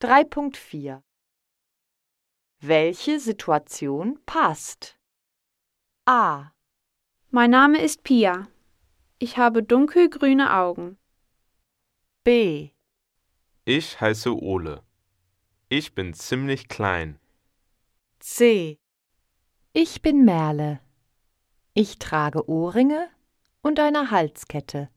3.4 Welche Situation passt? A. Mein Name ist Pia. Ich habe dunkelgrüne Augen. B. Ich heiße Ole. Ich bin ziemlich klein. C. Ich bin Merle. Ich trage Ohrringe und eine Halskette.